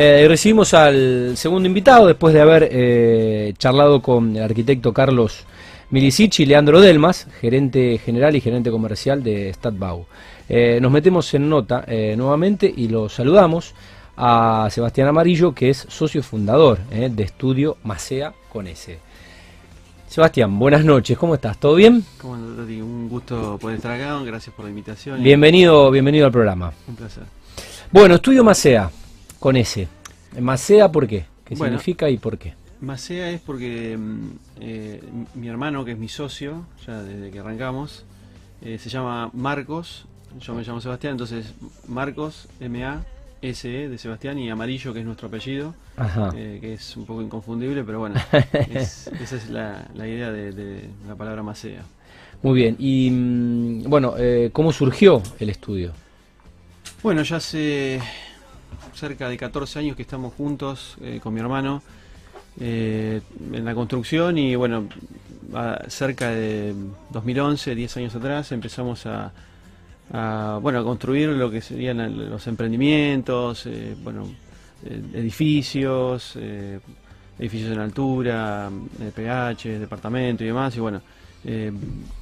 Eh, recibimos al segundo invitado después de haber eh, charlado con el arquitecto Carlos Milicic y Leandro Delmas, gerente general y gerente comercial de Stadbau. Eh, nos metemos en nota eh, nuevamente y lo saludamos a Sebastián Amarillo, que es socio fundador de Estudio Macea con S. Sebastián, buenas noches, ¿cómo estás? ¿Todo bien? ¿Cómo? Un gusto poder estar acá, gracias por la invitación. Bienvenido, bienvenido al programa. Un placer. Bueno, Estudio Macea con S. Macea, ¿por qué? ¿Qué Bueno. significa y por qué? Macea es porque mm, eh, mi hermano, que es mi socio, ya desde que arrancamos, eh, se llama Marcos, yo me llamo Sebastián, entonces Marcos, M-A-S-E de Sebastián y Amarillo, que es nuestro apellido, eh, que es un poco inconfundible, pero bueno, es- esa es la, la idea de, de la palabra Macea. Muy bien. Y mm, bueno, ¿cómo surgió el estudio? Bueno, ya hace cerca de 14 años que estamos juntos eh, con mi hermano eh, en la construcción y bueno, cerca de 2011, 10 años atrás, empezamos a, a, bueno, a construir lo que serían los emprendimientos, eh, bueno, edificios, edificios en altura, PH, departamento y demás. Y bueno, eh,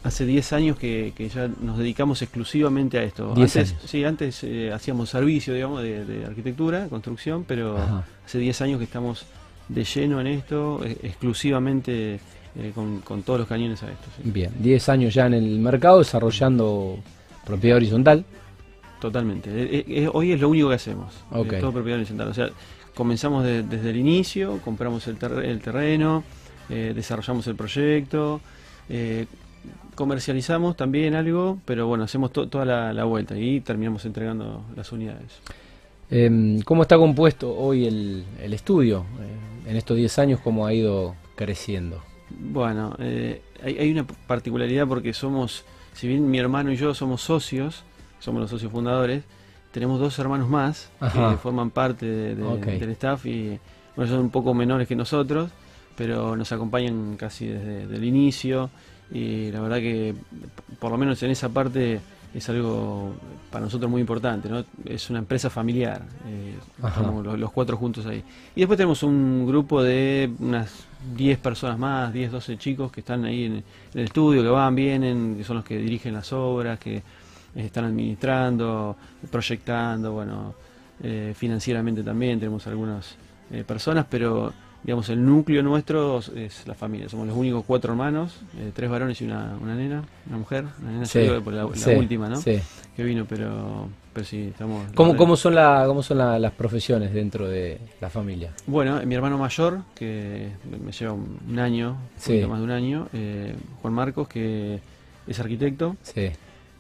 hace 10 años que, que ya nos dedicamos exclusivamente a esto. 10 antes, años. Sí, antes eh, hacíamos servicio, digamos, de, de arquitectura, construcción, pero Ajá. hace 10 años que estamos de lleno en esto, eh, exclusivamente con, con todos los cañones a esto. sí. Bien, 10 años ya en el mercado desarrollando propiedad horizontal. Totalmente. Hoy es lo único que hacemos. eh, Ok. todo propiedad horizontal. O sea, comenzamos de- desde el inicio, compramos el, ter- el terreno, desarrollamos el proyecto, eh, comercializamos también algo, pero bueno, hacemos to- toda la, la vuelta y terminamos entregando las unidades. Em, ¿Cómo está compuesto hoy el, el estudio? Eh, en estos 10 años, ¿cómo ha ido creciendo? Bueno, eh, hay, hay una particularidad porque somos, si bien mi hermano y yo somos socios, somos los socios fundadores, tenemos dos hermanos más Ajá. que forman parte de- de- Ok. del staff y bueno, son un poco menores que nosotros, pero nos acompañan casi desde el inicio y la verdad que por lo menos en esa parte es algo para nosotros muy importante, ¿no? Es una empresa familiar, eh, estamos los, los cuatro juntos ahí. Y después tenemos un grupo de unas 10 personas más, 10, 12 chicos que están ahí en, en el estudio, que van, vienen, que son los que dirigen las obras, que están administrando, proyectando, bueno, eh, financieramente también tenemos algunas eh, personas, pero digamos el núcleo nuestro es la familia, somos los únicos cuatro hermanos, eh, tres varones y una, una nena, una mujer, una nena Sí, por la, la sí, última, ¿no? sí. Que vino, pero, pero sí, estamos... ¿Cómo, cómo son, la, cómo son la- las profesiones dentro de la familia? Bueno, mi hermano mayor, que me lleva un año, un más de un año, eh, Juan Marcos, que es arquitecto. Sí.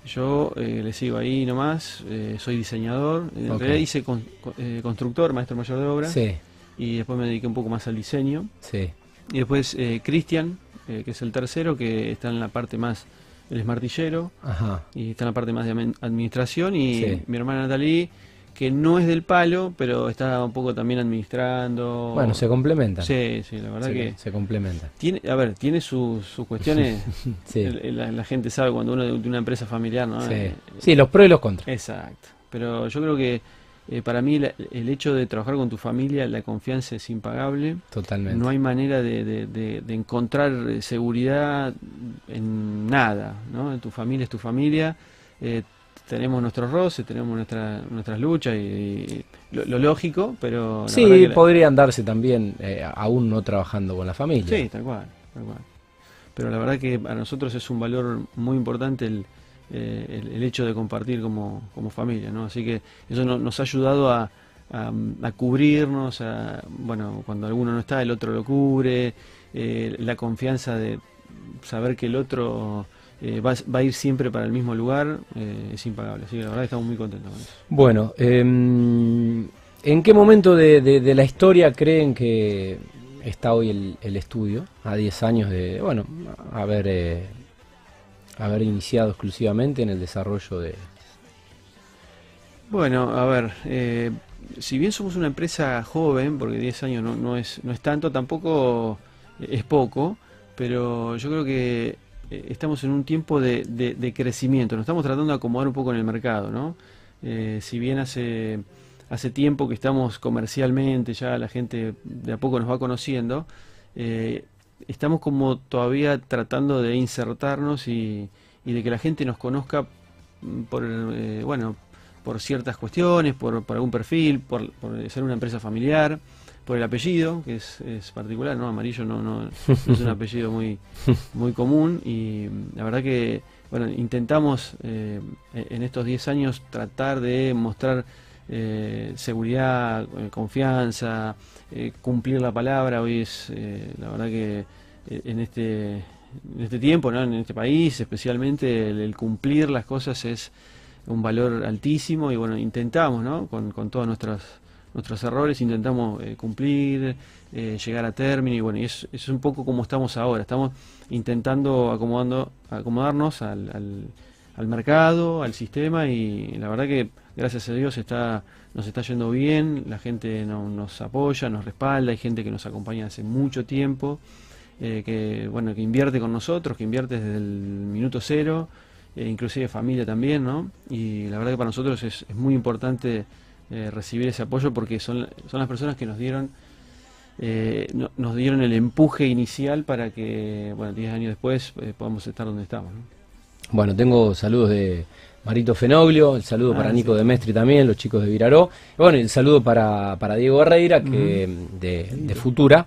Yo eh, le sigo ahí nomás, eh, soy diseñador. En Ok. realidad hice con- con- eh, constructor, maestro mayor de obra. Sí, Y después me dediqué un poco más al diseño. sí. Y después eh, Cristian, eh, que es el tercero, que está en la parte más, él es martillero, Ajá. y está en la parte más de admin- administración. Y Sí. mi hermana Natalie, que no es del palo, pero está un poco también administrando. Bueno, se complementan. Sí, sí, la verdad se, que se complementan. tiene, a ver, tiene sus, sus cuestiones. Sí. el- el- la, la gente sabe cuando uno de, de una empresa familiar, ¿no? sí. Eh, Sí, los pros y los contras. Exacto. Pero yo creo que eh, para mí la- el hecho de trabajar con tu familia, la confianza es impagable. Totalmente. No hay manera de, de- de- de encontrar eh, seguridad en nada, ¿no? En tu familia es tu familia. eh, tenemos nuestros roces, tenemos nuestra, nuestras luchas y, y lo, lo lógico, pero la Sí, que la- podrían darse también, eh, aún no trabajando con la familia. Sí, tal cual, tal cual. Pero la verdad que para nosotros es un valor muy importante el, eh, el, hecho de compartir como, como familia, ¿no? Así que eso no- nos ha ayudado a, a, cubrirnos, a, bueno, cuando alguno no está, el otro lo cubre, eh, la confianza de saber que el otro eh, va, va a ir siempre para el mismo lugar eh, es impagable. Así que la verdad estamos muy contentos con eso. Bueno, em, ¿en qué momento de, de- la historia creen que está hoy el, el estudio? A 10 años de, bueno, haber, eh, haber iniciado exclusivamente en el desarrollo de... Bueno, a ver, eh, si bien somos una empresa joven, porque 10 años no, no es, no es tanto, tampoco es poco, pero yo creo que eh, estamos en un tiempo de, de- crecimiento, nos estamos tratando de acomodar un poco en el mercado, ¿no? Eh, si bien hace, hace tiempo que estamos comercialmente, ya la gente de a poco nos va conociendo, estamos como todavía tratando de insertarnos y, de que la gente nos conozca por, eh, bueno, por ciertas cuestiones, por, algún perfil, por, ser una empresa familiar, por el apellido, que es, particular, ¿no? Amarillo no, no, es un apellido muy, muy común y la verdad que, bueno, intentamos eh, en estos 10 años tratar de mostrar eh, seguridad, eh, confianza, eh, cumplir la palabra. Hoy es, la verdad que en este, en este tiempo, ¿no? en este país especialmente, el, cumplir las cosas es un valor altísimo y bueno, intentamos, ¿no? con, con todos nuestros, nuestros errores, intentamos cumplir, llegar a término y bueno, y es, es un poco como estamos ahora, estamos intentando acomodando, acomodarnos al, al, al mercado, al sistema y la verdad que gracias a Dios está, nos está yendo bien, la gente nos apoya, nos respalda, hay gente que nos acompaña hace mucho tiempo, eh, que bueno, que invierte con nosotros, que invierte desde el minuto cero, eh, inclusive familia también, ¿no? Y la verdad que para nosotros es, muy importante eh, recibir ese apoyo porque son, son las personas que nos dieron nos dieron el empuje inicial para que, bueno, 10 años después podamos estar donde estamos. Bueno, tengo saludos de Marito Fenoglio, el saludo para ah, Nico de Mestre también, los chicos de Viraró. bueno, el saludo para, para Diego Herrera, que, de, Futura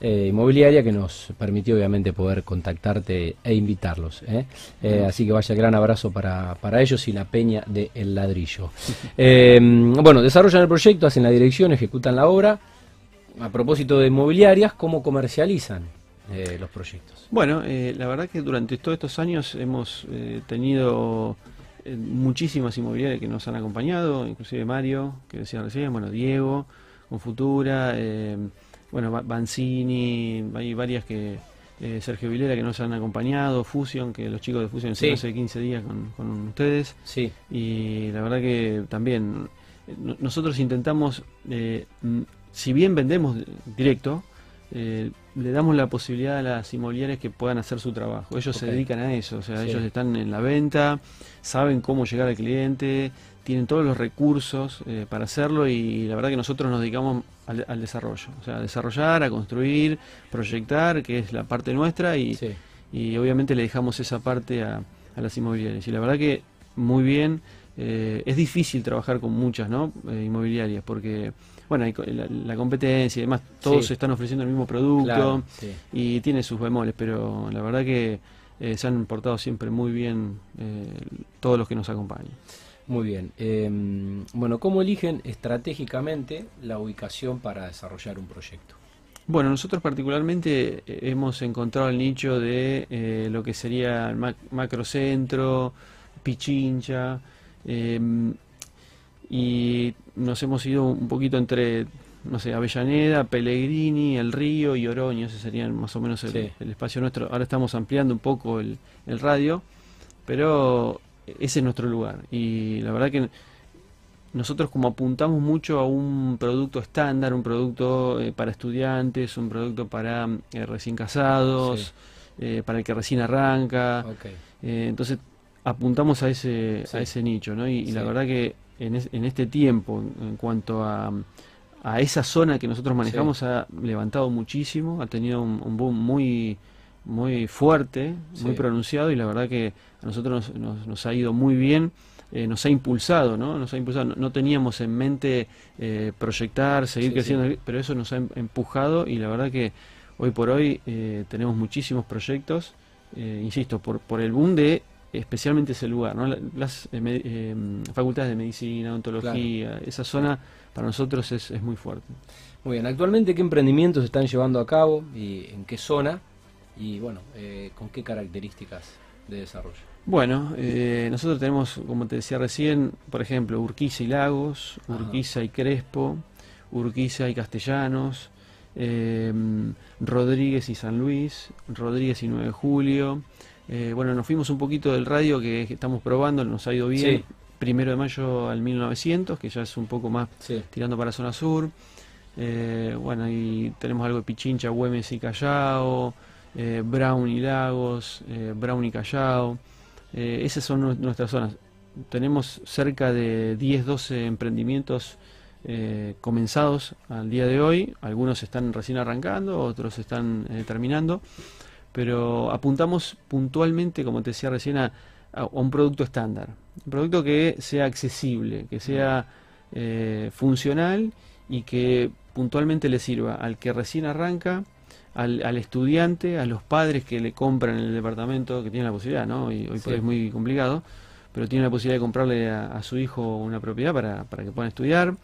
eh, Inmobiliaria, que nos permitió obviamente poder contactarte e invitarlos. ¿eh? Eh, así que vaya gran abrazo para, para ellos y la peña de El Ladrillo. bueno, desarrollan el proyecto, hacen la dirección, ejecutan la obra. A propósito de inmobiliarias, ¿cómo comercializan los proyectos? Bueno, la verdad que durante todos estos años hemos tenido eh, muchísimas inmobiliarias que nos han acompañado, inclusive Mario, que decía recién, bueno, Diego, con Futura, eh, bueno, Banzini, hay varias que, eh, Sergio Vilera que nos han acompañado, Fusion, que los chicos de Fusion sí. hace 15 días con, ustedes. Sí. Y la verdad que también nosotros intentamos, si bien vendemos directo, le damos la posibilidad a las inmobiliarias que puedan hacer su trabajo. Ellos se dedican a eso, o sea, ellos están en la venta, saben cómo llegar al cliente, tienen todos los recursos eh, para hacerlo y la verdad que nosotros nos dedicamos al, desarrollo, o sea, a desarrollar, a construir, proyectar, que es la parte nuestra y, y obviamente le dejamos esa parte a, las inmobiliarias. Y la verdad que muy bien, eh, es difícil trabajar con muchas ¿no? Eh, inmobiliarias porque bueno, la, competencia y demás, todos están ofreciendo el mismo producto y tiene sus bemoles, pero la verdad que eh, se han portado siempre muy bien eh, todos los que nos acompañan. Muy bien. Em, bueno, ¿cómo eligen estratégicamente la ubicación para desarrollar un proyecto? Bueno, nosotros particularmente eh, hemos encontrado el nicho de lo que sería el macrocentro, Pichincha, em, y nos hemos ido un poquito entre no sé, Avellaneda, Pellegrini, El Río y Oroño, ese serían más o menos el, espacio nuestro. Ahora estamos ampliando un poco el, radio, pero ese es nuestro lugar. Y la verdad que nosotros como apuntamos mucho a un producto estándar, un producto eh, para estudiantes, un producto para eh, recién casados, eh, para el que recién arranca. entonces apuntamos a ese, a ese nicho, ¿no? Y, la verdad que en, en este tiempo, en cuanto a a esa zona que nosotros manejamos ha levantado muchísimo, ha tenido un, boom muy muy fuerte, muy pronunciado y la verdad que a nosotros nos, ha ido muy bien, eh, nos ha impulsado, ¿no? Nos ha impulsado. No, teníamos en mente eh, proyectar, seguir creciendo, pero eso nos ha em, empujado y la verdad que hoy por hoy eh, tenemos muchísimos proyectos, insisto, por, por el boom de especialmente ese lugar, ¿no? las facultades de medicina, odontología, esa zona para nosotros es, es muy fuerte. Muy bien, actualmente qué emprendimientos se están llevando a cabo y en qué zona y bueno, eh, con qué características de desarrollo. Bueno, eh, nosotros tenemos, como te decía recién, por ejemplo, Urquiza y Lagos, Urquiza y Crespo, Urquiza y Castellanos, eh, Rodríguez y San Luis, Rodríguez y 9 de Julio. Bueno, nos fuimos un poquito del radio que, estamos probando, nos ha ido bien primero de mayo al 1900, que ya es un poco más tirando para zona sur. Eh, bueno, y tenemos algo de Pichincha, Güemes y Callao, eh, Brown y Lagos, eh, Brown y Callao. esas son nuestras zonas. Tenemos cerca de 10, 12 emprendimientos eh, comenzados al día de hoy. Algunos están recién arrancando, otros están eh, terminando. Pero apuntamos puntualmente, como te decía recién, a, un producto estándar. Un producto que sea accesible, que sea eh, funcional y que puntualmente le sirva al que recién arranca, al, estudiante, a los padres que le compran el departamento, que tienen la posibilidad, ¿no? Y hoy es muy complicado, pero tienen la posibilidad de comprarle a, su hijo una propiedad para, para que puedan estudiar,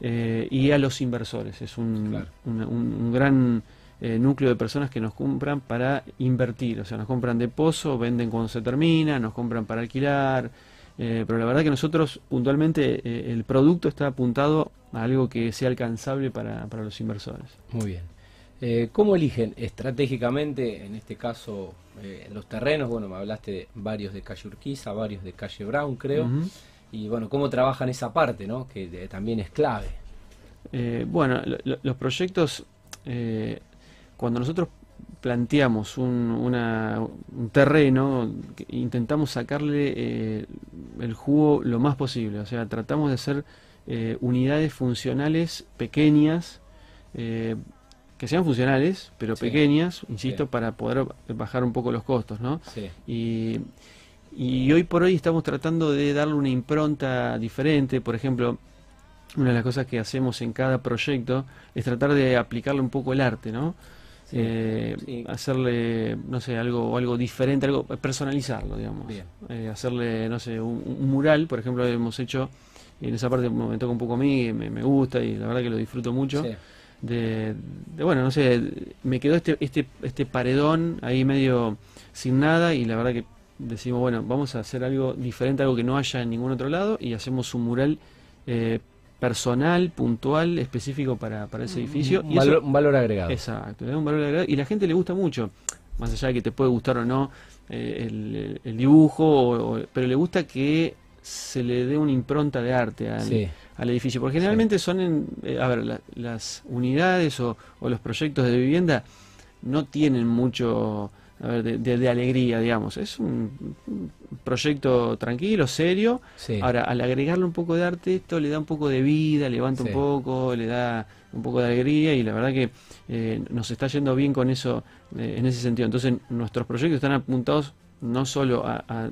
eh, y a los inversores. Es un, un, gran eh, núcleo de personas que nos compran para invertir, o sea, nos compran de pozo, venden cuando se termina, nos compran para alquilar, eh, pero la verdad que nosotros puntualmente el producto está apuntado a algo que sea alcanzable para, para los inversores. Muy bien. Eh, ¿Cómo eligen estratégicamente, en este caso, eh, los terrenos? Bueno, me hablaste de varios de calle Urquiza, varios de calle Brown, creo. Y bueno, ¿cómo trabajan esa parte, no? que también es clave? Eh, bueno, los proyectos, cuando nosotros planteamos un, terreno, intentamos sacarle el jugo lo más posible. O sea, tratamos de hacer unidades funcionales pequeñas que sean funcionales, pero pequeñas, insisto, para poder bajar un poco los costos, ¿no? Y, y hoy por hoy estamos tratando de darle una impronta diferente, por ejemplo, una de las cosas que hacemos en cada proyecto es tratar de aplicarle un poco el arte, ¿no? Eh, hacerle, no sé, algo algo diferente, algo personalizarlo, digamos. Eh, hacerle, no sé, un, mural, por ejemplo, hemos hecho, en esa parte me toca un poco a mí, me, me gusta y la verdad que lo disfruto mucho de, bueno, no sé, me quedó este, este, este paredón ahí medio sin nada y la verdad que decimos, bueno, vamos a hacer algo diferente, algo que no haya en ningún otro lado y hacemos un mural eh, personal, puntual, específico para, para ese edificio. Un, y valor, un valor agregado. Exacto, un valor agregado y la gente le gusta mucho, más allá de que te puede gustar o no eh, el, dibujo, pero le gusta que se le dé una impronta de arte al, al edificio. Porque generalmente son, en, eh, a ver, las unidades o, los proyectos de vivienda no tienen mucho a ver, de, alegría, digamos. Es un, proyecto tranquilo, serio. Ahora, al agregarle un poco de arte, esto le da un poco de vida, levanta un poco, le da un poco de alegría y la verdad que eh, nos está yendo bien con eso eh, en ese sentido. Entonces, nuestros proyectos están apuntados no solo a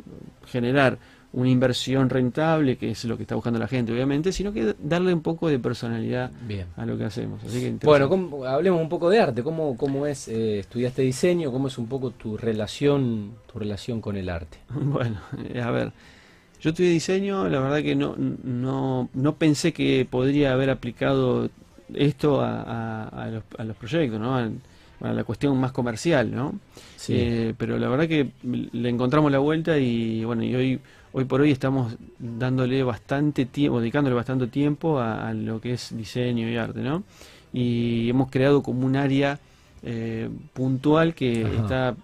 generar una inversión rentable, que es lo que está buscando la gente, obviamente, sino que darle un poco de personalidad a lo que hacemos. bueno, hablemos un poco de arte. ¿Cómo, cómo es, eh, estudiaste diseño? ¿Cómo es un poco tu relación, tu relación con el arte? Bueno, eh, a ver, yo estudié diseño, la verdad que no, no, no pensé que podría haber aplicado esto a, a, los, a los, proyectos, ¿no? A, la cuestión más comercial, ¿no? Eh, pero la verdad que le encontramos la vuelta y bueno, y hoy hoy por hoy estamos dándole bastante tiempo, dedicándole bastante tiempo a, lo que es diseño y arte, ¿no? Y hemos creado como un área eh, puntual que está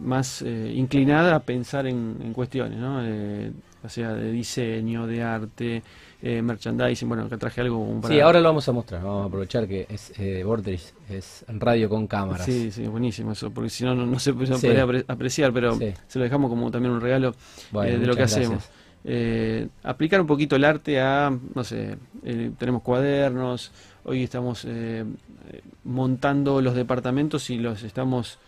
más eh, inclinada a pensar en, cuestiones, ¿no? o sea, de diseño, de arte, eh, merchandising, bueno, acá traje algo para... Sí, ahora lo vamos a mostrar, vamos a aprovechar que es eh, es radio con cámaras. Sí, sí, buenísimo eso, porque si no, no, se, puede apreciar, pero se lo dejamos como también un regalo eh, de lo que hacemos. Eh, aplicar un poquito el arte a, no sé, tenemos cuadernos, hoy estamos montando los departamentos y los estamos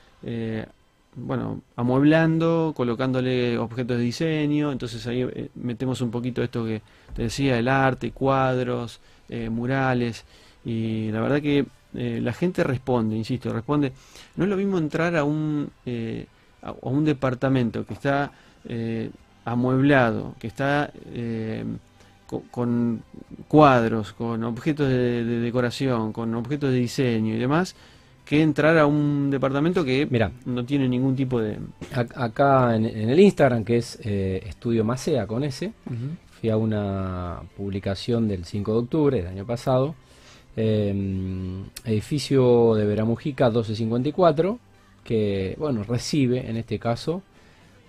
bueno, amueblando, colocándole objetos de diseño, entonces ahí eh, metemos un poquito esto que te decía, el arte, cuadros, eh, murales, y la verdad que eh, la gente responde, insisto, responde, no es lo mismo entrar a un, a, un departamento que está amueblado, que está con, cuadros, con objetos de decoración, con objetos de diseño y demás, que entrar a un departamento que Mira, no tiene ningún tipo de... Acá en, el Instagram, que es eh, Estudio Macea con ese, fui a una publicación del 5 de octubre del año pasado, em, edificio de Veramujica 1254, que, bueno, recibe en este caso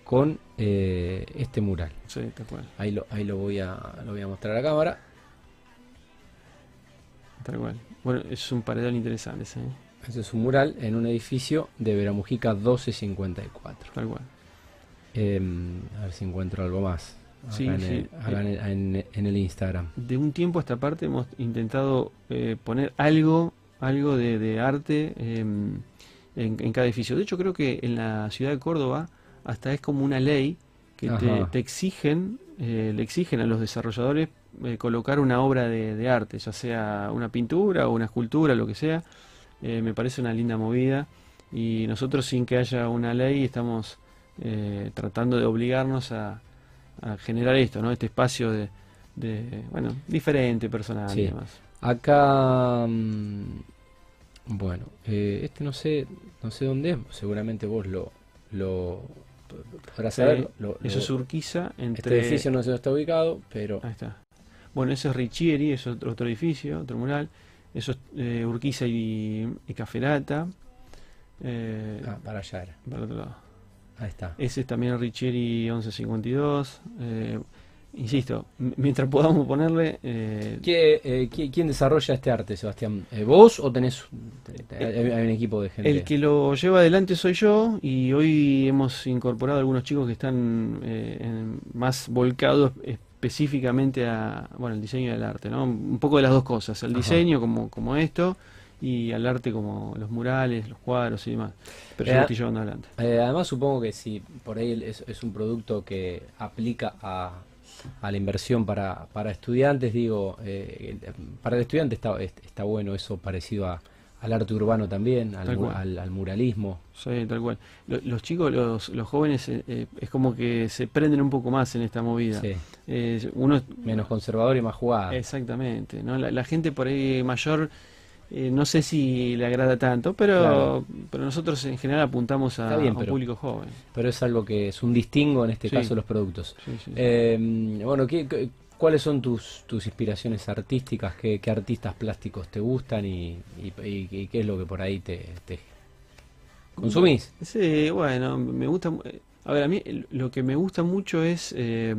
con eh, este mural. Sí, tal cual. Ahí lo, ahí lo voy a, lo voy a mostrar a la cámara. Tal cual. Bueno, es un paredón interesante ese. ¿eh? Este es un mural en un edificio de Veramujica 1254. Tal cual. Em, a ver si encuentro algo más. Sí, en, sí. el, en el- en- el Instagram. De un tiempo a esta parte hemos intentado eh, poner algo, algo de, de arte eh, en, en cada edificio. De hecho, creo que en la ciudad de Córdoba hasta es como una ley que te, te exigen, eh, le exigen a los desarrolladores eh, colocar una obra de, de arte, ya sea una pintura o una escultura, lo que sea. Eh, me parece una linda movida y nosotros sin que haya una ley estamos eh, tratando de obligarnos a, a generar esto, ¿no? Este espacio de, de, bueno, diferente, personal Sí. y demás. Acá, mm, bueno, eh, este no sé, no sé dónde es, seguramente vos lo, lo podrás saber. lo- Eso lo- es Urquiza este entre... edificio no sé dónde está ubicado, pero Ahí está. Bueno, eso es Richieri, es otro, otro edificio, otro mural. Eso es eh, Urquiza y, y Caferata. Eh, ah, para allá era. para el otro lado. Ahí está. Ese es también Richieri 1152. Eh, insisto, mientras podamos ponerle... eh, ¿Qué, eh, qui- ¿Quién desarrolla este arte, Sebastián? Eh, ¿Vos o tenés te- te- hay, un equipo de gente? El que lo lleva adelante soy yo y hoy hemos incorporado algunos chicos que están eh, en- más volcados específicamente a bueno el diseño del arte, ¿no? Un poco de las dos cosas, el Ajá. diseño como, como esto y al arte como los murales, los cuadros y demás. Pero yo Eh, lo estoy llevando adelante. Eh, además supongo que si por ahí es, es un producto que aplica a, a la inversión para, para estudiantes, digo, eh, para el estudiante está, es- está bueno eso parecido a- al arte urbano también, al, mu- al- al muralismo. Sí, tal cual. Lo- los chicos, los, los jóvenes, eh, eh, es como que se prenden un poco más en esta movida. Sí, Eh, uno menos conservador y más jugada. Exactamente, ¿no? La, la gente por ahí mayor eh, no sé si le agrada tanto, pero, Claro. pero nosotros en general apuntamos a, Está bien, a un pero- público joven. Pero es algo que es un distingo en este Sí. caso los productos. Sí, bueno, ¿qué, qué- cuáles son tus, tus inspiraciones artísticas? ¿Qué, qué artistas plásticos te gustan y, y- y- y qué es lo que por ahí te, te consumís? Sí, bueno, me gusta. eh, A ver, a mí lo que me gusta mucho es eh,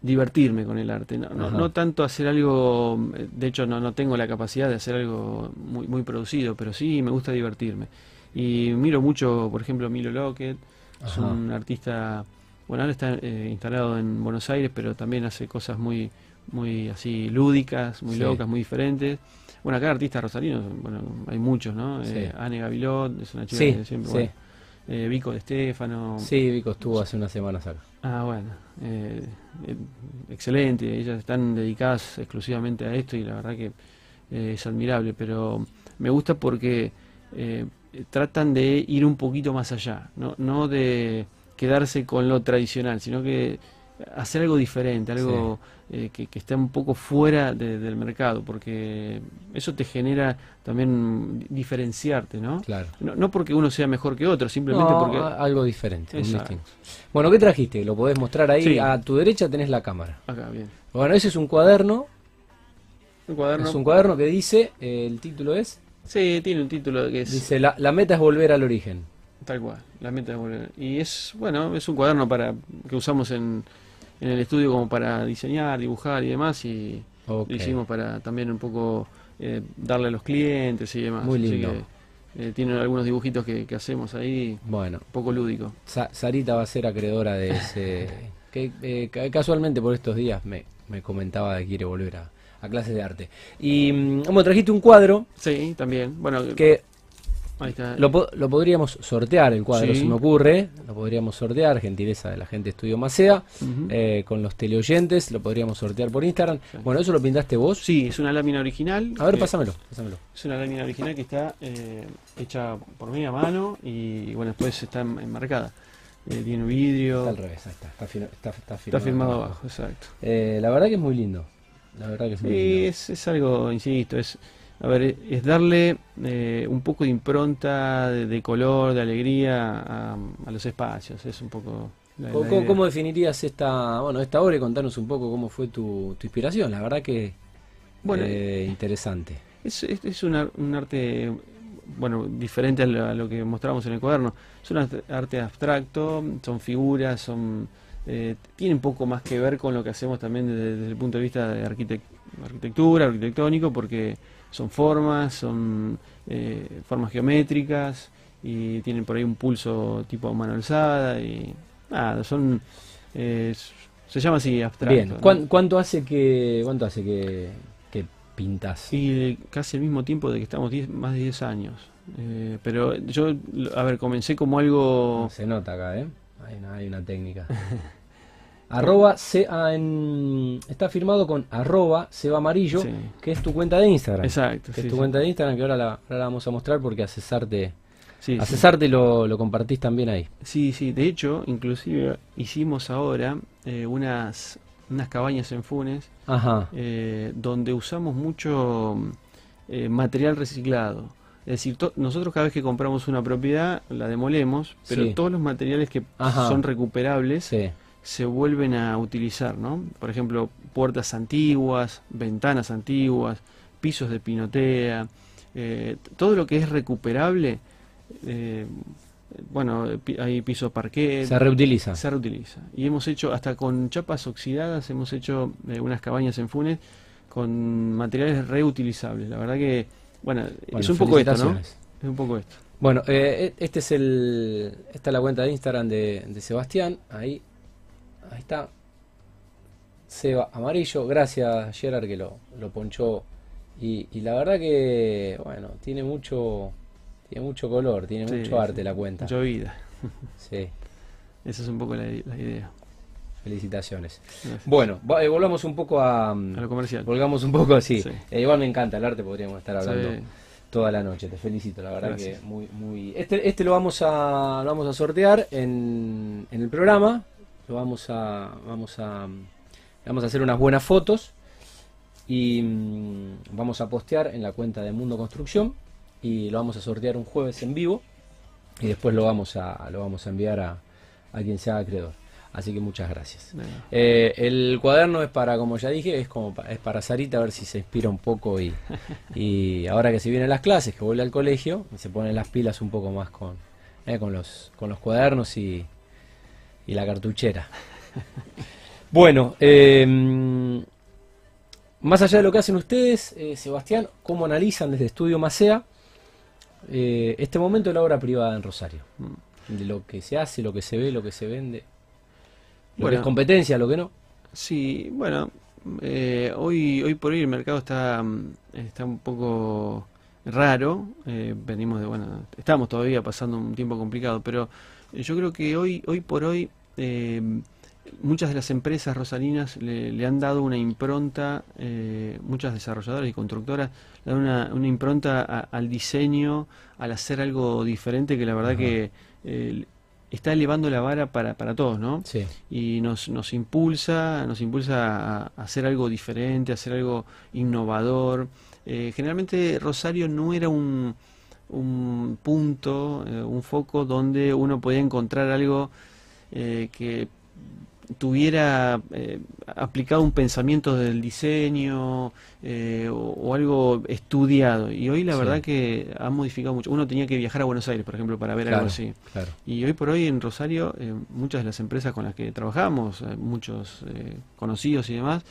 divertirme con el arte. No, no, Ajá. no tanto hacer algo. De hecho, no, no tengo la capacidad de hacer algo muy, muy producido, pero sí me gusta divertirme. Y miro mucho, por ejemplo, Milo Lockett. Es un artista. Bueno, ahora está eh, instalado en Buenos Aires, pero también hace cosas muy, muy así lúdicas, muy Sí. locas, muy diferentes. Bueno, acá artistas rosarinos, bueno, hay muchos, ¿no? Sí. Eh, Anne Gavilot, es una chica Sí, que siempre, sí. bueno, eh, Vico de Stefano. Sí, Vico estuvo hace unas semanas acá. Ah, bueno, eh, eh, excelente. Ellas están dedicadas exclusivamente a esto y la verdad que es admirable. Pero me gusta porque eh, tratan de ir un poquito más allá, no, no de quedarse con lo tradicional, sino que hacer algo diferente, algo eh, que, que esté un poco fuera de- del mercado, porque eso te genera también diferenciarte, ¿no? Claro. No, no porque uno sea mejor que otro, simplemente No, porque... algo diferente, un. Bueno, ¿qué trajiste? Lo podés mostrar ahí. Sí. A tu derecha tenés la cámara. Acá, bien. Bueno, ese es un cuaderno. Un cuaderno. Es un cuaderno que dice, eh, el título es, Sí, tiene un título que es dice, la, la meta es volver al origen. Tal cual, la meta de volver. Y es, bueno, es un cuaderno para que usamos en, en el estudio como para diseñar, dibujar y demás, y lo hicimos para también un poco eh, darle a los clientes y demás. Muy Así lindo. que, eh, tiene algunos dibujitos que, que hacemos ahí, Bueno, un poco lúdico. Sa- Sarita va a ser acreedora de ese... que eh, ca- casualmente por estos días me, me comentaba que quiere volver a, a clases de arte. Y, mm, bueno, trajiste un cuadro Sí, también. Bueno, que ahí está. Lo, po- lo podríamos sortear, el cuadro, Sí. se me ocurre. Lo podríamos sortear, gentileza de la gente de Estudio Macea. Eh, con los teleoyentes, lo podríamos sortear por Instagram. Sí. Bueno, ¿eso lo pintaste vos? Sí, es una lámina original. A ver, pásamelo, pásamelo. Es una lámina original que está eh, hecha por mí a mano y bueno, después está en- enmarcada. Eh, tiene vidrio. Está al revés, ahí está. Está, fir- está, está Está firmado, abajo. abajo, exacto. Eh, la verdad que es muy lindo. La verdad que es muy Sí, lindo. es, es algo, insisto, es, a ver, es darle eh, un poco de impronta, de, de color, de alegría a, a los espacios. Es un poco. la- ¿Cómo, la definirías esta, bueno, esta obra y contanos un poco cómo fue tu, tu inspiración? La verdad que Bueno, eh, interesante. Es, es, es un, ar- un arte, bueno, diferente a lo, a lo que mostramos en el cuaderno. Es un arte, abstracto, son figuras, son eh, tiene un poco más que ver con lo que hacemos también desde, desde el punto de vista de arquitec- arquitectura, arquitectónico, porque son formas, son eh, formas geométricas y tienen por ahí un pulso tipo mano alzada y nada, son... eh, Se llama así, abstracto. Bien, ¿no? ¿cuán- ¿cuánto hace que cuánto hace que, que pintas? Y casi al mismo tiempo de que estamos 10 más de 10 años. Eh, pero yo, a ver, comencé como algo... Se nota acá, ¿eh? Hay una, hay una técnica. arroba se, en- está firmado con arroba seba amarillo, Sí. que es tu cuenta de Instagram. Exacto, Que sí, es tu sí. cuenta de Instagram que ahora la, ahora la vamos a mostrar porque a Cesarte, Sí, a sí. Cesarte lo, lo compartís también ahí. Sí, sí, de hecho, inclusive hicimos ahora eh, unas, unas cabañas en Funes Ajá. eh, donde usamos mucho eh, material reciclado. Es decir, nosotros cada vez que compramos una propiedad la demolemos, pero todos los materiales que Ajá. son recuperables Sí. Se vuelven a utilizar, ¿no? Por ejemplo, puertas antiguas, ventanas antiguas, pisos de pinotea, eh, todo lo que es recuperable, eh, bueno, hay pisos parquet, Se reutiliza. se reutiliza. Y hemos hecho, hasta con chapas oxidadas, hemos hecho eh, unas cabañas en Funes con materiales reutilizables. La verdad que, bueno, Bueno, es un poco esto, ¿no? Es un poco esto. Bueno, e- este es el, esta es la cuenta de Instagram de, de Sebastián. Ahí, ahí está. Seba Amarillo. Gracias, Gerard, que lo, lo ponchó. Y, y la verdad que, bueno, tiene mucho, tiene mucho color, tiene Sí, mucho arte sí. la cuenta. Mucha vida. Sí, Esa es un poco la, la idea. felicitaciones. Gracias. Bueno, eh, volvamos un poco a, A lo comercial. volvamos un poco así. Sí. Eh, igual me encanta el arte, podríamos estar hablando. Toda la noche. Te felicito, la verdad Gracias. que muy, muy. Este, este lo vamos a, lo vamos a sortear en, en el programa. Lo vamos a, vamos a, vamos a hacer unas buenas fotos y mm, vamos a postear en la cuenta de Mundo Construcción y lo vamos a sortear un jueves en vivo y después lo vamos a, lo vamos a enviar a, a quien sea acreedor. Así que muchas gracias. Eh, el cuaderno es para, como ya dije, es como pa- es para Sarita a ver si se inspira un poco y, y ahora que se vienen las clases, que vuelve al colegio, se ponen las pilas un poco más con, eh, con los con los cuadernos y, y la cartuchera. Bueno, eh, más allá de lo que hacen ustedes, eh, Sebastián, ¿cómo analizan desde Estudio Macea eh, este momento de la obra privada en Rosario? mm. De lo que se hace, lo que se ve, lo que se vende, lo que Bueno. es competencia, lo que no. Sí, bueno, eh, hoy, hoy por hoy el mercado está, mm, está un poco raro. eh, venimos de, bueno, estamos todavía pasando un tiempo complicado, pero yo creo que hoy, hoy por hoy eh, muchas de las empresas rosarinas le, le han dado una impronta, eh, muchas desarrolladoras y constructoras le dan una, una impronta a- al diseño, al hacer algo diferente que la verdad Ajá. que eh, está elevando la vara para, para todos, ¿no? Sí. y nos, nos impulsa, nos impulsa a, a hacer algo diferente, a hacer algo innovador. Eh, generalmente Rosario no era un, un punto, eh, un foco donde uno podía encontrar algo eh, que tuviera eh, aplicado un pensamiento del diseño eh, o, o algo estudiado. Y hoy la Sí. verdad que ha modificado mucho. Uno tenía que viajar a Buenos Aires, por ejemplo, para ver Claro, algo así. claro. Y hoy por hoy en Rosario, eh, muchas de las empresas con las que trabajamos, muchos conocidos y demás,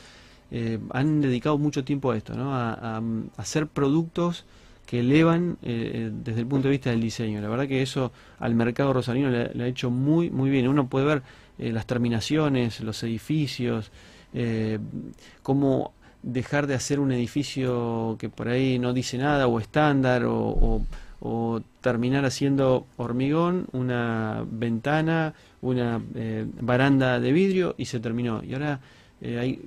han dedicado mucho tiempo a esto, ¿no? A, a, hacer productos que elevan eh, eh, desde el punto de vista del diseño. La verdad que eso al mercado rosarino le, ha hecho muy, muy bien. Uno puede ver eh, las terminaciones, los edificios, eh, cómo dejar de hacer un edificio que por ahí no dice nada o estándar o, terminar haciendo hormigón, una ventana, una eh, baranda de vidrio y se terminó. Y ahora hay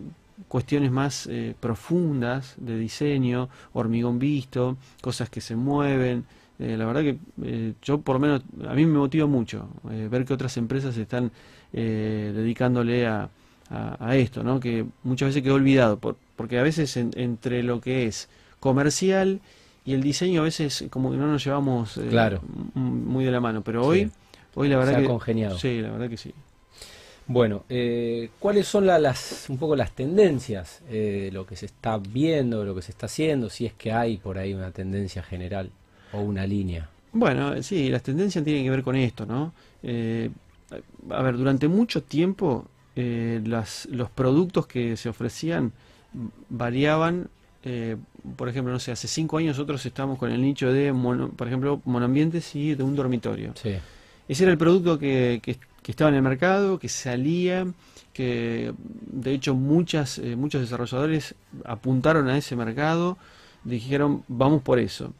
cuestiones más eh, profundas de diseño, hormigón visto, cosas que se mueven. Eh, la verdad que eh, yo por lo menos, a mí me motiva mucho eh, ver que otras empresas están dedicándole a, a- a esto, ¿no? que muchas veces quedó olvidado, por- porque a veces en- entre lo que es comercial y el diseño a veces como que no nos llevamos Claro. muy de la mano, pero Sí. hoy, hoy la verdad Se ha que... congeniado. Sí, la verdad que sí. Bueno, eh, ¿cuáles son la- las un poco las tendencias eh, de lo que se está viendo, de lo que se está haciendo, si es que hay por ahí una tendencia general o una línea? Bueno, sí, las tendencias tienen que ver con esto, ¿no? Eh, a ver, durante mucho tiempo eh, las, los productos que se ofrecían variaban. eh, por ejemplo, no sé, hace cinco años nosotros estábamos con el nicho de, mono- por ejemplo, monoambientes y de un dormitorio. Sí, Ese era el producto que, que- que estaba en el mercado, que salía, que de hecho muchas, eh, muchos desarrolladores apuntaron a ese mercado, dijeron vamos por eso.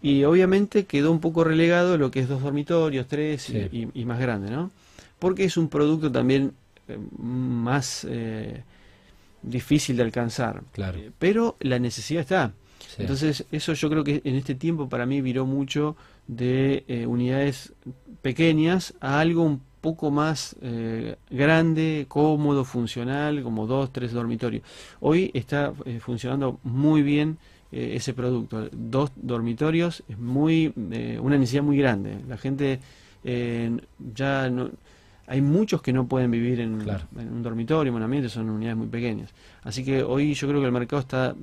Y obviamente quedó un poco relegado lo que es dos dormitorios, tres y, más grande, ¿no? Porque es un producto también eh, más eh, difícil de alcanzar. Claro. pero la necesidad está. Entonces, eso yo creo que en este tiempo para mí viró mucho de unidades pequeñas a algo un poco más eh, grande, cómodo, funcional, como dos, tres dormitorios. Hoy está eh, funcionando muy bien eh, ese producto. Dos dormitorios es muy una necesidad muy grande. La gente ya no hay muchos que no pueden vivir en, un dormitorio, en un ambiente, son unidades muy pequeñas. Así que hoy yo creo que el mercado está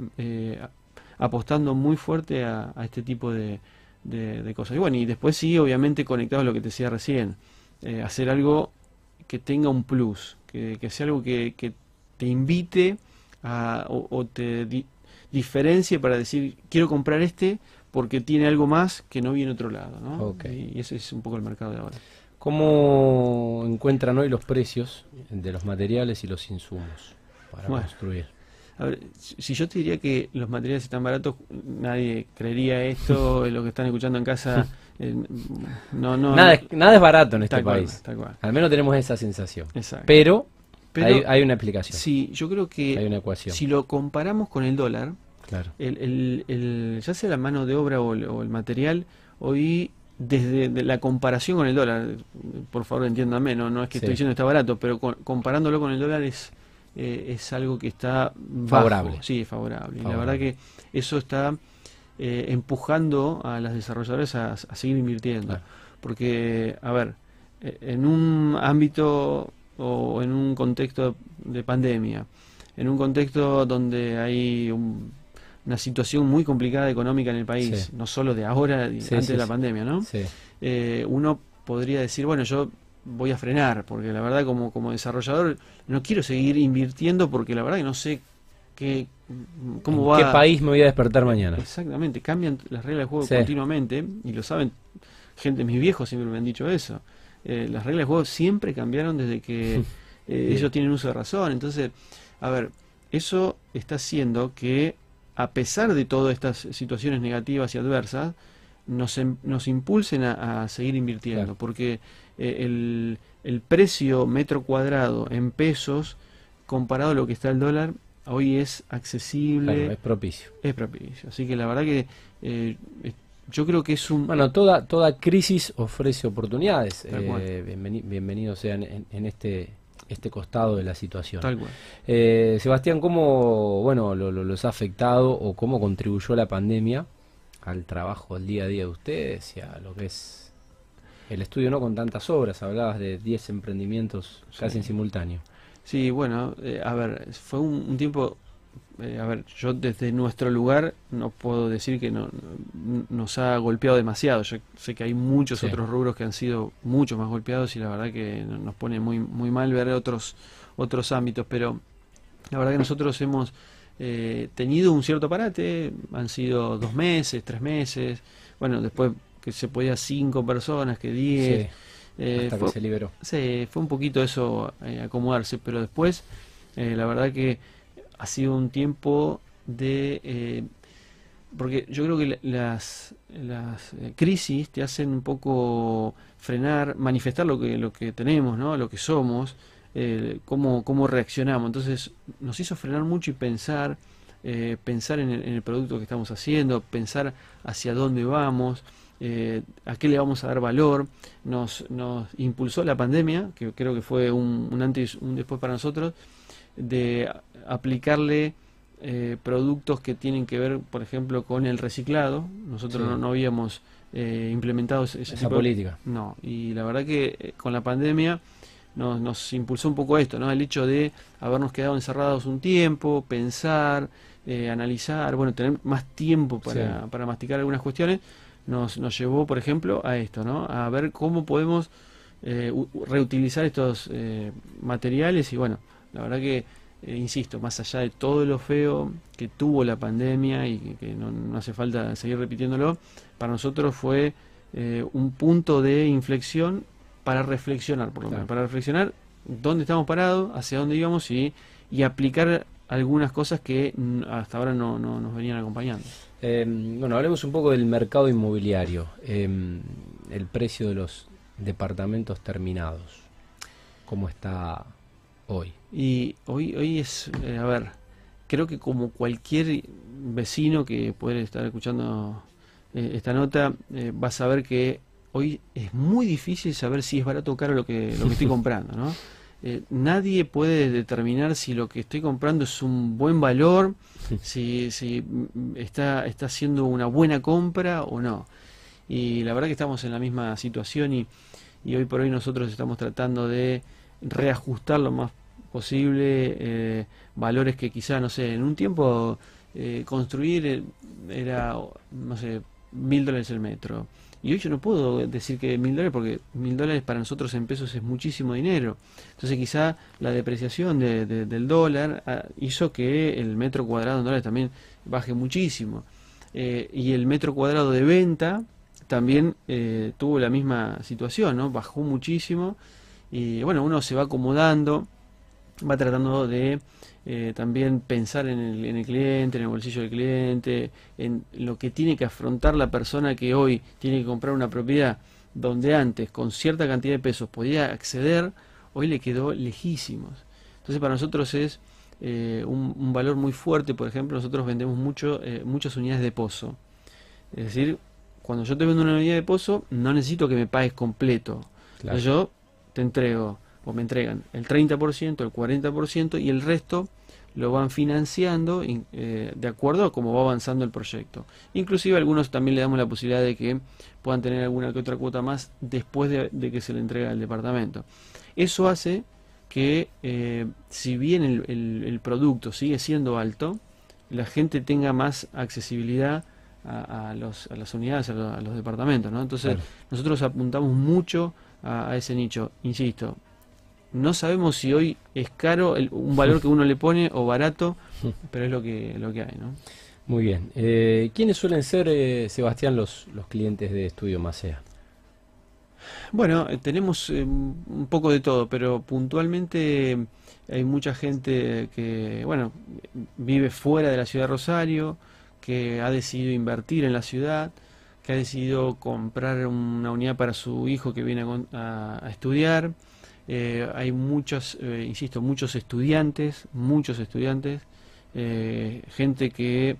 apostando muy fuerte a, este tipo de, de, cosas. Y bueno, y después sí, obviamente conectado a lo que te decía recién eh, hacer algo que tenga un plus, que, sea algo que, te invite a, o, te diferencie para decir, quiero comprar este porque tiene algo más que no viene otro lado. ¿no? Y ese es un poco el mercado de ahora. ¿Cómo encuentran hoy los precios de los materiales y los insumos para construir? A ver, si yo te diría que los materiales están baratos, nadie creería esto, lo que están escuchando en casa. Eh, no, no, nada, es, nada es barato en este país. Al menos tenemos esa sensación. Pero, hay, una explicación. Sí, yo creo que hay una ecuación. si lo comparamos con el dólar, claro. el, el, ya sea la mano de obra o el, material, hoy desde la comparación con el dólar, por favor entiéndame, no, no es que estoy diciendo que está barato, pero comparándolo con el dólar es eh, es algo que está favorable. Sí, favorable. Y la verdad que eso está eh, empujando a las desarrolladoras a, seguir invirtiendo. Porque, a ver, eh, en un ámbito o en un contexto de pandemia, en un contexto donde hay una situación muy complicada económica en el país, no solo de ahora, antes de la pandemia, ¿no? uno podría decir, bueno, yo voy a frenar, porque la verdad como, como desarrollador no quiero seguir invirtiendo porque la verdad que no sé qué, cómo va... ¿Qué país me voy a despertar mañana? Exactamente, cambian las reglas del juego continuamente y lo saben, gente, mis viejos siempre me han dicho eso. Eh, las reglas del juego siempre cambiaron desde que eh, ellos tienen uso de razón. Entonces, a ver, eso está haciendo que a pesar de todas estas situaciones negativas y adversas, nos, em, nos impulsen a, seguir invirtiendo, porque eh, el, el, precio metro cuadrado en pesos comparado a lo que está el dólar hoy es accesible. es propicio. Es propicio. Así que la verdad que eh, yo creo que es un... Bueno, toda, toda crisis ofrece oportunidades. Eh, bienvenidos sean en, este este costado de la situación. Tal cual. Sebastián, ¿cómo bueno, lo, los ha afectado o cómo contribuyó la pandemia al trabajo, al día a día de ustedes y a lo que es el estudio, no con tantas obras, hablabas de 10 emprendimientos casi en simultáneo. Sí, bueno, eh, a ver, fue un, tiempo, eh, a ver, yo desde nuestro lugar no puedo decir que no, nos ha golpeado demasiado, yo sé que hay muchos otros rubros que han sido mucho más golpeados y la verdad que nos pone muy, muy mal ver otros, otros ámbitos, pero la verdad que nosotros hemos eh, tenido un cierto parate, han sido dos meses, tres meses, bueno, después que se podía cinco personas, que diez. Eh, hasta que se liberó. Sí, fue un poquito eso, eh, acomodarse, pero después, la verdad que ha sido un tiempo de... porque yo creo que las, las crisis te hacen un poco frenar, manifestar lo que, lo que tenemos, ¿no? lo que somos, eh, cómo, cómo, reaccionamos. Entonces nos hizo frenar mucho y pensar, eh, pensar en el, producto que estamos haciendo, pensar hacia dónde vamos, eh, a qué le vamos a dar valor. Nos, nos impulsó la pandemia, que creo que fue un, antes y un después para nosotros, de aplicarle productos que tienen que ver, por ejemplo, con el reciclado. Nosotros no, habíamos implementado esa política. No, y la verdad que con la pandemia nos, nos impulsó un poco esto, ¿no? El hecho de habernos quedado encerrados un tiempo, pensar, eh, analizar, bueno, tener más tiempo para, para masticar algunas cuestiones, nos, nos llevó, por ejemplo, a esto, ¿no? A ver cómo podemos eh, reutilizar estos eh, materiales y bueno, la verdad que, insisto, más allá de todo lo feo que tuvo la pandemia y que, no, no, hace falta seguir repitiéndolo, para nosotros fue un punto de inflexión para reflexionar, por lo menos, para reflexionar dónde estamos parados, hacia dónde íbamos y, y aplicar algunas cosas que hasta ahora no, no nos venían acompañando. Em, bueno, hablemos un poco del mercado inmobiliario, em, el precio de los departamentos terminados, ¿cómo está hoy? Y hoy, hoy es, eh, a ver, creo que como cualquier vecino que puede estar escuchando eh, esta nota, eh, va a saber que hoy es muy difícil saber si es barato o caro lo que, lo que estoy comprando, ¿no? Eh, nadie puede determinar si lo que estoy comprando es un buen valor, si, si está, está haciendo una buena compra o no. Y la verdad que estamos en la misma situación y, y hoy por hoy nosotros estamos tratando de reajustar lo más posible eh, valores que quizá, no sé, en un tiempo eh, construir era, no sé, mil dólares el metro y hoy yo no puedo decir que mil dólares porque mil dólares para nosotros en pesos es muchísimo dinero. Entonces quizá la depreciación del dólar ah, hizo que el metro cuadrado en dólares también baje muchísimo. Eh, y el metro cuadrado de venta también eh, tuvo la misma situación, ¿no? Bajó muchísimo. Y bueno, uno se va acomodando, va tratando de eh, también pensar en el, en el, cliente, en el bolsillo del cliente, en lo que tiene que afrontar la persona que hoy tiene que comprar una propiedad donde antes con cierta cantidad de pesos podía acceder, hoy le quedó lejísimos. Entonces para nosotros es eh, un, valor muy fuerte, por ejemplo, nosotros vendemos mucho, eh, muchas unidades de pozo. Es decir, cuando yo te vendo una unidad de pozo, no necesito que me pagues completo. Yo te entrego o me entregan el 30%, el 40% y el resto lo van financiando eh, de acuerdo a cómo va avanzando el proyecto. Inclusive algunos también le damos la posibilidad de que puedan tener alguna que otra cuota más después de, que se le entrega el departamento. Eso hace que eh, si bien el, producto sigue siendo alto, la gente tenga más accesibilidad a, los, a las unidades, a los, departamentos. ¿no? Entonces nosotros apuntamos mucho a ese nicho. Insisto, no sabemos si hoy es caro un valor que uno le pone o barato, pero es lo que, lo que hay, ¿no? Muy bien. Eh, ¿Quiénes suelen ser, eh, Sebastián, los, los clientes de Estudio Macea? Bueno, eh, tenemos un poco de todo, pero puntualmente hay mucha gente que, bueno, vive fuera de la ciudad de Rosario, que ha decidido invertir en la ciudad, que ha decidido comprar una unidad para su hijo que viene a estudiar, eh, hay muchos, eh, insisto, muchos estudiantes, muchos estudiantes, eh, gente que,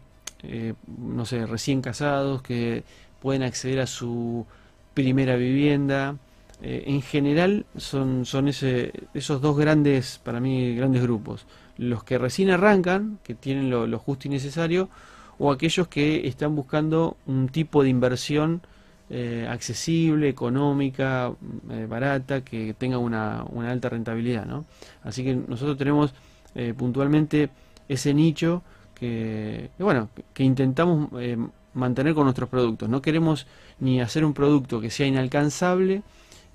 no sé, recién casados, que pueden acceder a su primera vivienda. en general son, son ese, esos dos grandes, para mí, grandes grupos. Los que recién arrancan, que tienen lo justo y necesario, o aquellos que están buscando un tipo de inversión eh, accesible, económica, eh, barata, que tenga una, una, alta rentabilidad. ¿no? Así que nosotros tenemos eh, puntualmente ese nicho que, bueno, que intentamos mantener con nuestros productos. No queremos ni hacer un producto que sea inalcanzable,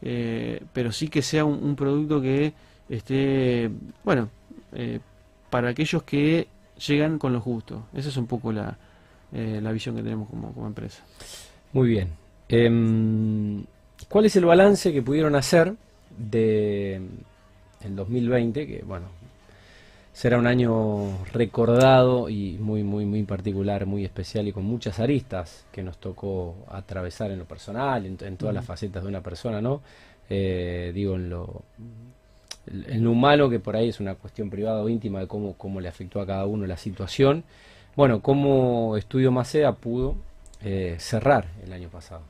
pero sí que sea un, producto que esté, bueno, para aquellos que llegan con lo justo. Esa es un poco la, la visión que tenemos como empresa. Muy bien. Em, ¿Cuál es el balance que pudieron hacer de el 2020? Que bueno, será un año recordado y muy, muy, muy particular, muy especial y con muchas aristas que nos tocó atravesar en lo personal, en, todas las facetas de una persona, ¿no? Eh, digo, en lo, en lo humano, que por ahí es una cuestión privada o íntima de cómo, cómo le afectó a cada uno la situación. Bueno, cómo Estudio Macea pudo eh, cerrar el año pasado.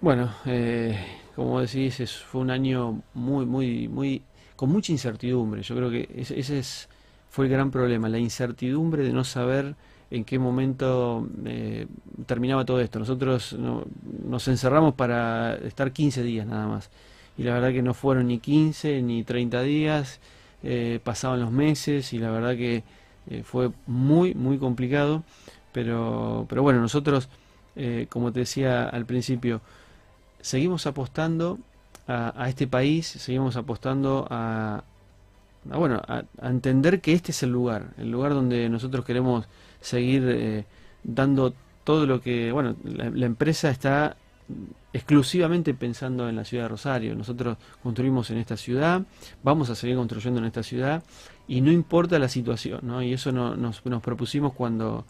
Bueno, eh, como decís, fue un año muy, muy, muy, con mucha incertidumbre. Yo creo que ese, es, fue el gran problema, la incertidumbre de no saber en qué momento eh, terminaba todo esto. Nosotros nos encerramos para estar 15 días nada más. Y la verdad que no fueron ni 15 ni 30 días, eh, pasaban los meses y la verdad que fue muy, muy complicado. Pero, pero bueno, nosotros, como te decía al principio, seguimos apostando a, este país, seguimos apostando a, bueno, a, entender que este es el lugar, el lugar donde nosotros queremos seguir eh, dando todo lo que, bueno, la, empresa está exclusivamente pensando en la ciudad de Rosario. Nosotros construimos en esta ciudad, vamos a seguir construyendo en esta ciudad y no importa la situación, ¿no? Y eso no, nos, nos, propusimos cuando,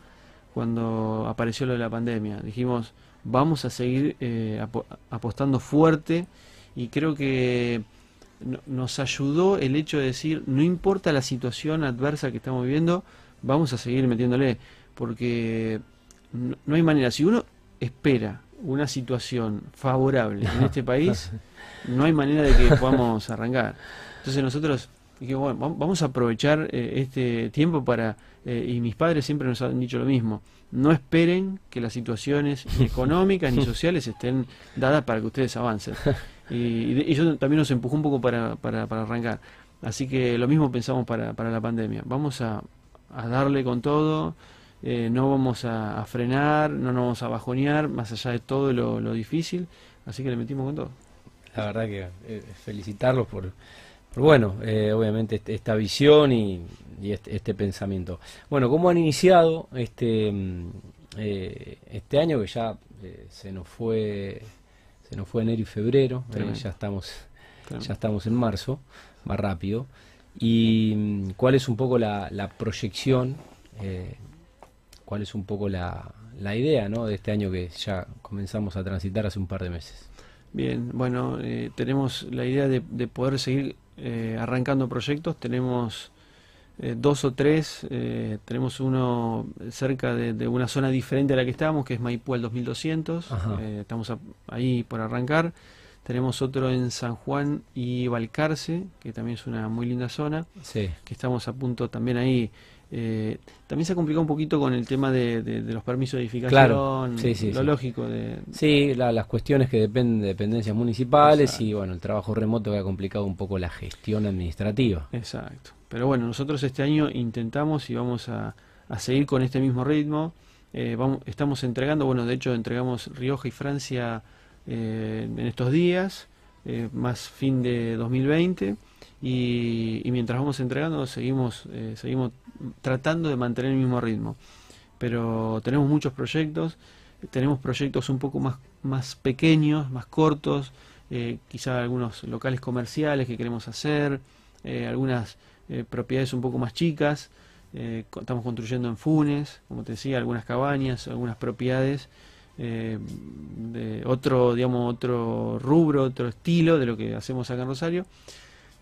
cuando apareció lo de la pandemia. Dijimos, vamos a seguir eh, apostando fuerte y creo que nos ayudó el hecho de decir, no importa la situación adversa que estamos viviendo, vamos a seguir metiéndole, porque no hay manera, si uno espera una situación favorable en este país, no hay manera de que podamos arrancar. Entonces nosotros dijimos, bueno, vamos a aprovechar eh, este tiempo para, eh, y mis padres siempre nos han dicho lo mismo, no esperen que las situaciones económicas ni sociales estén dadas para que ustedes avancen. Y, eso también nos empujó un poco para, para, para arrancar. Así que lo mismo pensamos para, para la pandemia. Vamos a, a darle con todo, eh, no vamos a, frenar, no nos vamos a bajonear, más allá de todo lo, difícil, así que le metimos con todo. La verdad que felicitarlos por, bueno, eh, obviamente este, esta visión y, este, este, pensamiento. Bueno, ¿cómo han iniciado este, mm, este año que ya se nos fue se nos fue enero y febrero, ya estamos ya estamos en marzo, más rápido. ¿Y mm, cuál es un poco la, la proyección cuál es un poco la, la idea ¿no? de este año que ya comenzamos a transitar hace un par de meses. Bien, bueno, eh, tenemos la idea de, poder seguir eh, arrancando proyectos. Tenemos eh, dos o tres, tenemos uno cerca de, una zona diferente a la que estábamos, que es Maipú al 2200. estamos ahí por arrancar. Tenemos otro en San Juan y Balcarce, que también es una muy linda zona. Sí. Que estamos a punto también ahí eh, también se ha complicado un poquito con el tema de, los permisos de edificación, claro, lo lógico. De... Sí, las cuestiones que dependen de dependencias municipales y bueno, el trabajo remoto que ha complicado un poco la gestión administrativa. Exacto. Pero bueno, nosotros este año intentamos y vamos a, seguir con este mismo ritmo. Eh, vamos, estamos entregando, bueno, de hecho entregamos Rioja y Francia eh, en estos días, más fin de 2020. Y, mientras vamos entregando seguimos, eh, seguimos tratando de mantener el mismo ritmo. Pero tenemos muchos proyectos, tenemos proyectos un poco más, más pequeños, más cortos, eh, quizá algunos locales comerciales que queremos hacer, eh, algunas propiedades un poco más chicas, estamos construyendo en Funes, como te decía, algunas cabañas, algunas propiedades. de otro digamos otro rubro otro estilo de lo que hacemos acá en Rosario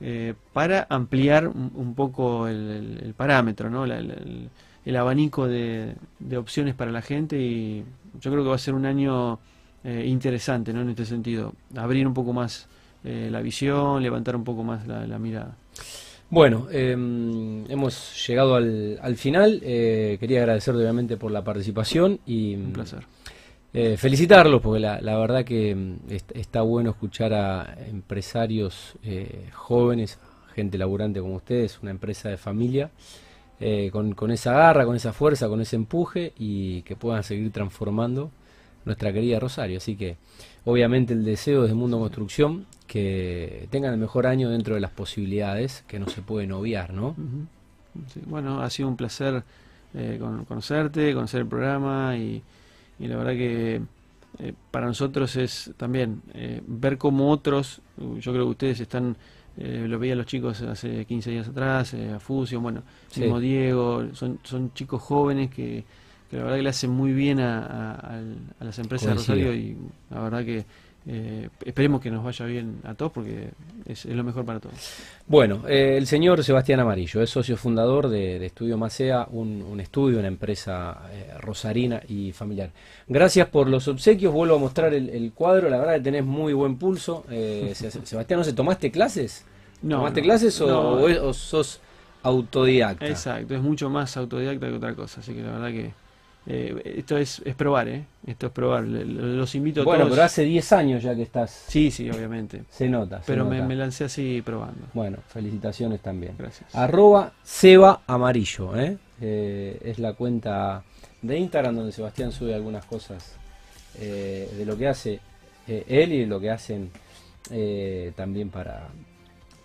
eh, para ampliar un, poco el, parámetro, ¿no? el, abanico de, opciones para la gente y yo creo que va a ser un año eh, interesante ¿no? en este sentido, abrir un poco más eh, la visión, levantar un poco más la, mirada. Bueno, em, hemos llegado al, al final. quería agradecer obviamente por la participación y un placer. Eh, felicitarlos, porque la, verdad que mm, está bueno escuchar a empresarios eh, jóvenes, gente laburante como ustedes, una empresa de familia, eh, con, esa garra, con esa fuerza, con ese empuje y que puedan seguir transformando nuestra querida Rosario. Así que, obviamente, el deseo desde Mundo Construcción que tengan el mejor año dentro de las posibilidades que no se pueden obviar, ¿no? bueno, ha sido un placer conocerte, conocer el programa y y la verdad que eh, para nosotros es también eh, ver cómo otros, yo creo que ustedes están, eh, lo veían los chicos hace 15 días atrás, a Fusion, bueno, mismo Diego, son, son chicos jóvenes que, la verdad que le hacen muy bien a, las empresas de Rosario y la verdad que eh, esperemos que nos vaya bien a todos porque es, lo mejor para todos. Bueno, eh, el señor Sebastián Amarillo es socio fundador de, Estudio Macea, un, estudio, una empresa eh, rosarina y familiar. Gracias por los obsequios, vuelvo a mostrar el, cuadro, la verdad que tenés muy buen pulso. Sebastián, ¿no se tomaste clases? No, ¿Tomaste clases o sos autodidacta? Exacto, es mucho más autodidacta que otra cosa, así que la verdad que eh, esto es, es, probar, ¿eh? Esto es probar. Los invito a bueno, pero hace 10 años ya que estás. Sí, sí, obviamente. Se nota. pero Me, lancé así probando. Bueno, felicitaciones también. Gracias. Arroba Seba Amarillo, ¿eh? ¿eh? es la cuenta de Instagram donde Sebastián sube algunas cosas eh, de lo que hace él y de lo que hacen también para,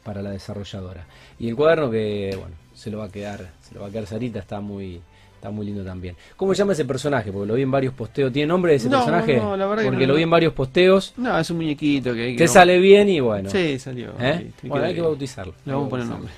para la desarrolladora. Y el cuaderno que, bueno, se lo va a quedar, se lo va a quedar Sarita, está muy Está muy lindo también. ¿Cómo se llama ese personaje? Porque lo vi en varios posteos. ¿Tiene nombre de ese No, personaje? no, la verdad que Porque no, lo vi en varios posteos. No, es un muñequito que hay que. Te sale bien y bueno. Sí, salió. ¿Eh? Bueno, hay que bautizarlo. Le vamos a que poner nombre.